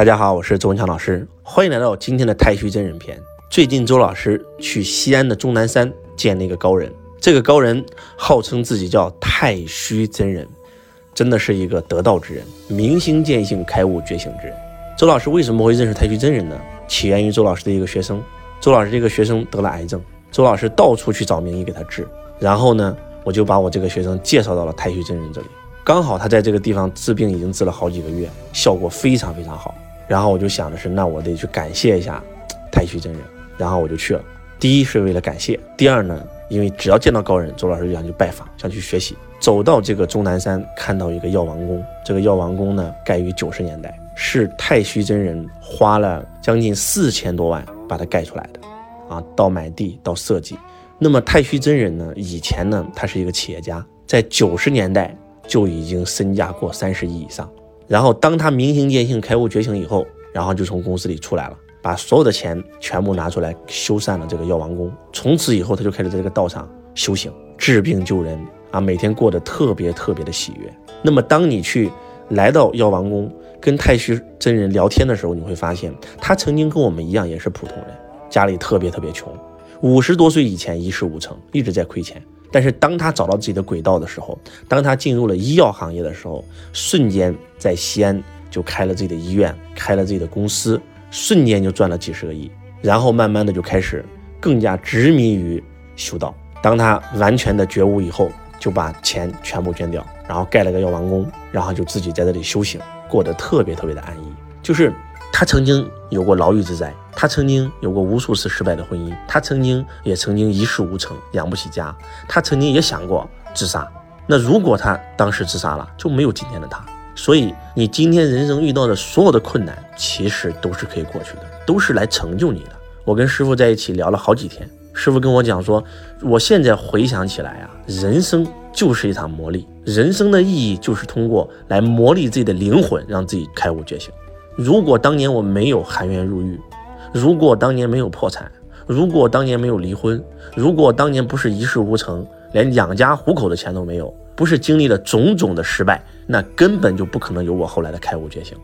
大家好，我是周文强老师，欢迎来到今天的太虚真人篇。最近周老师去西安的终南山见了一个高人，这个高人号称自己叫太虚真人，真的是一个得道之人，明心见性、开悟觉醒之人。周老师为什么会认识太虚真人呢？起源于周老师的一个学生，周老师这个学生得了癌症，周老师到处去找名医给他治，然后呢，我就把我这个学生介绍到了太虚真人这里。刚好他在这个地方治病已经治了好几个月，效果非常非常好。然后我就想的是，那我得去感谢一下太虚真人。然后我就去了。第一是为了感谢，第二呢，因为只要见到高人，周老师就想去拜访，想去学习。走到这个终南山，看到一个药王宫。这个药王宫呢，盖于九十年代，是太虚真人花了将近四千多万把它盖出来的。啊，到买地到设计。那么太虚真人呢，以前呢，他是一个企业家，在九十年代。就已经身价过三十亿以上，然后当他明心见性、开悟觉醒以后，然后就从公司里出来了，把所有的钱全部拿出来修缮了这个药王宫。从此以后，他就开始在这个道上修行、治病救人啊，每天过得特别特别的喜悦。那么，当你去来到药王宫跟太虚真人聊天的时候，你会发现他曾经跟我们一样，也是普通人，家里特别特别穷，五十多岁以前一事无成，一直在亏钱。但是当他找到自己的轨道的时候，当他进入了医药行业的时候，瞬间在西安就开了自己的医院，开了自己的公司，瞬间就赚了几十个亿。然后慢慢的就开始更加执迷于修道。当他完全的觉悟以后，就把钱全部捐掉，然后盖了个药王宫，然后就自己在这里修行，过得特别特别的安逸。就是他曾经有过牢狱之灾。他曾经有过无数次失败的婚姻，他曾经也曾经一事无成，养不起家。他曾经也想过自杀。那如果他当时自杀了，就没有今天的他。所以，你今天人生遇到的所有的困难，其实都是可以过去的，都是来成就你的。我跟师傅在一起聊了好几天，师傅跟我讲说，我现在回想起来啊，人生就是一场磨砺，人生的意义就是通过来磨砺自己的灵魂，让自己开悟觉醒。如果当年我没有含冤入狱，如果当年没有破产，如果当年没有离婚，如果当年不是一事无成，连养家糊口的钱都没有，不是经历了种种的失败，那根本就不可能有我后来的开悟觉醒，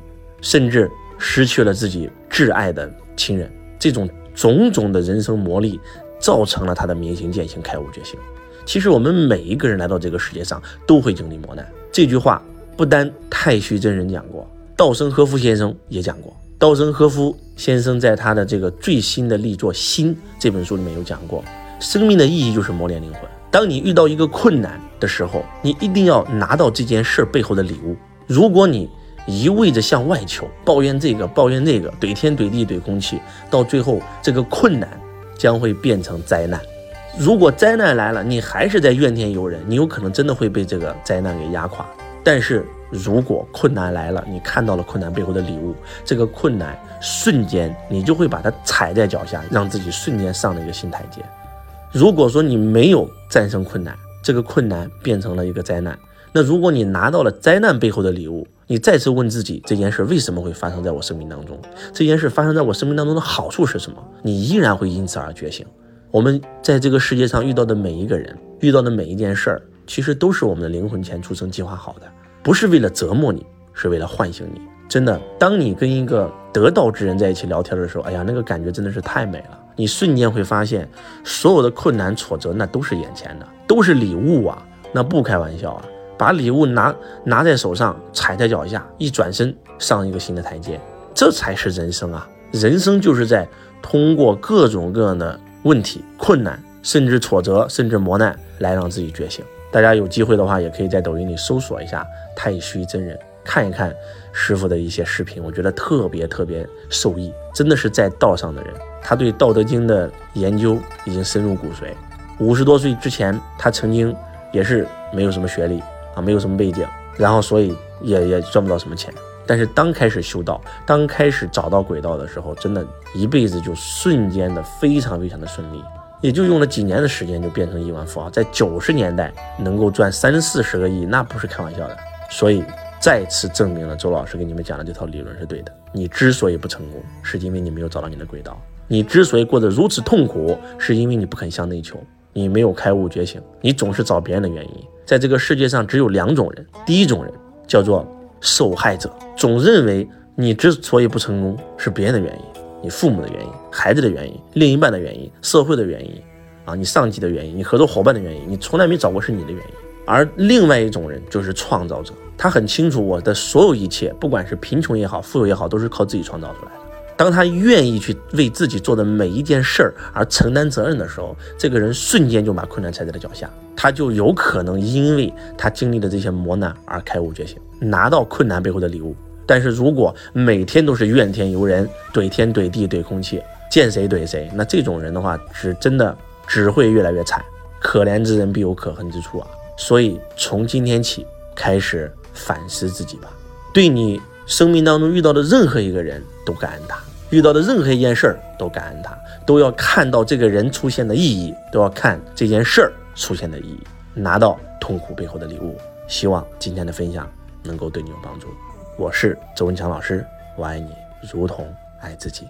甚至失去了自己挚爱的亲人。这种种种的人生磨砺，造成了他的明心见性、开悟觉醒。其实我们每一个人来到这个世界上，都会经历磨难。这句话不单太虚真人讲过，稻盛和夫先生也讲过。稻盛和夫先生在他的这个最新的力作《心》这本书里面有讲过，生命的意义就是磨练灵魂。当你遇到一个困难的时候，你一定要拿到这件事背后的礼物。如果你一味着向外求，抱怨这个抱怨那个，怼天怼地怼空气，到最后这个困难将会变成灾难。如果灾难来了，你还是在怨天尤人，你有可能真的会被这个灾难给压垮。但是。如果困难来了，你看到了困难背后的礼物，这个困难瞬间你就会把它踩在脚下，让自己瞬间上了一个新台阶。如果说你没有战胜困难，这个困难变成了一个灾难。那如果你拿到了灾难背后的礼物，你再次问自己这件事为什么会发生在我生命当中？这件事发生在我生命当中的好处是什么？你依然会因此而觉醒。我们在这个世界上遇到的每一个人，遇到的每一件事儿，其实都是我们的灵魂前出生计划好的。不是为了折磨你，是为了唤醒你。真的，当你跟一个得道之人在一起聊天的时候，哎呀，那个感觉真的是太美了。你瞬间会发现，所有的困难挫折那都是眼前的，都是礼物啊，那不开玩笑啊。把礼物拿拿在手上，踩在脚下，一转身上一个新的台阶，这才是人生啊！人生就是在通过各种各样的问题、困难，甚至挫折，甚至磨难，来让自己觉醒。大家有机会的话，也可以在抖音里搜索一下太虚真人，看一看师傅的一些视频，我觉得特别特别受益，真的是在道上的人。他对《道德经》的研究已经深入骨髓。五十多岁之前，他曾经也是没有什么学历啊，没有什么背景，然后所以也也赚不到什么钱。但是当开始修道，当开始找到轨道的时候，真的一辈子就瞬间的非常非常的顺利。也就用了几年的时间就变成亿万富豪，在九十年代能够赚三四十个亿，那不是开玩笑的。所以再次证明了周老师给你们讲的这套理论是对的。你之所以不成功，是因为你没有找到你的轨道；你之所以过得如此痛苦，是因为你不肯向内求，你没有开悟觉醒，你总是找别人的原因。在这个世界上只有两种人，第一种人叫做受害者，总认为你之所以不成功，是别人的原因，你父母的原因，孩子的原因，另一半的原因，社会的原因，啊，你上级的原因，你合作伙伴的原因，你从来没找过是你的原因。而另外一种人就是创造者，他很清楚我的所有一切，不管是贫穷也好，富有也好，都是靠自己创造出来的。当他愿意去为自己做的每一件事儿而承担责任的时候，这个人瞬间就把困难踩在了脚下，他就有可能因为他经历的这些磨难而开悟觉醒，拿到困难背后的礼物。但是如果每天都是怨天尤人，怼天怼地怼空气，见谁怼谁，那这种人的话是真的只会越来越惨。可怜之人必有可恨之处啊！所以从今天起开始反思自己吧，对你生命当中遇到的任何一个人都感恩他。遇到的任何一件事儿都感恩他，都要看到这个人出现的意义，都要看这件事儿出现的意义，拿到痛苦背后的礼物。希望今天的分享能够对你有帮助。我是周文强老师，我爱你如同爱自己。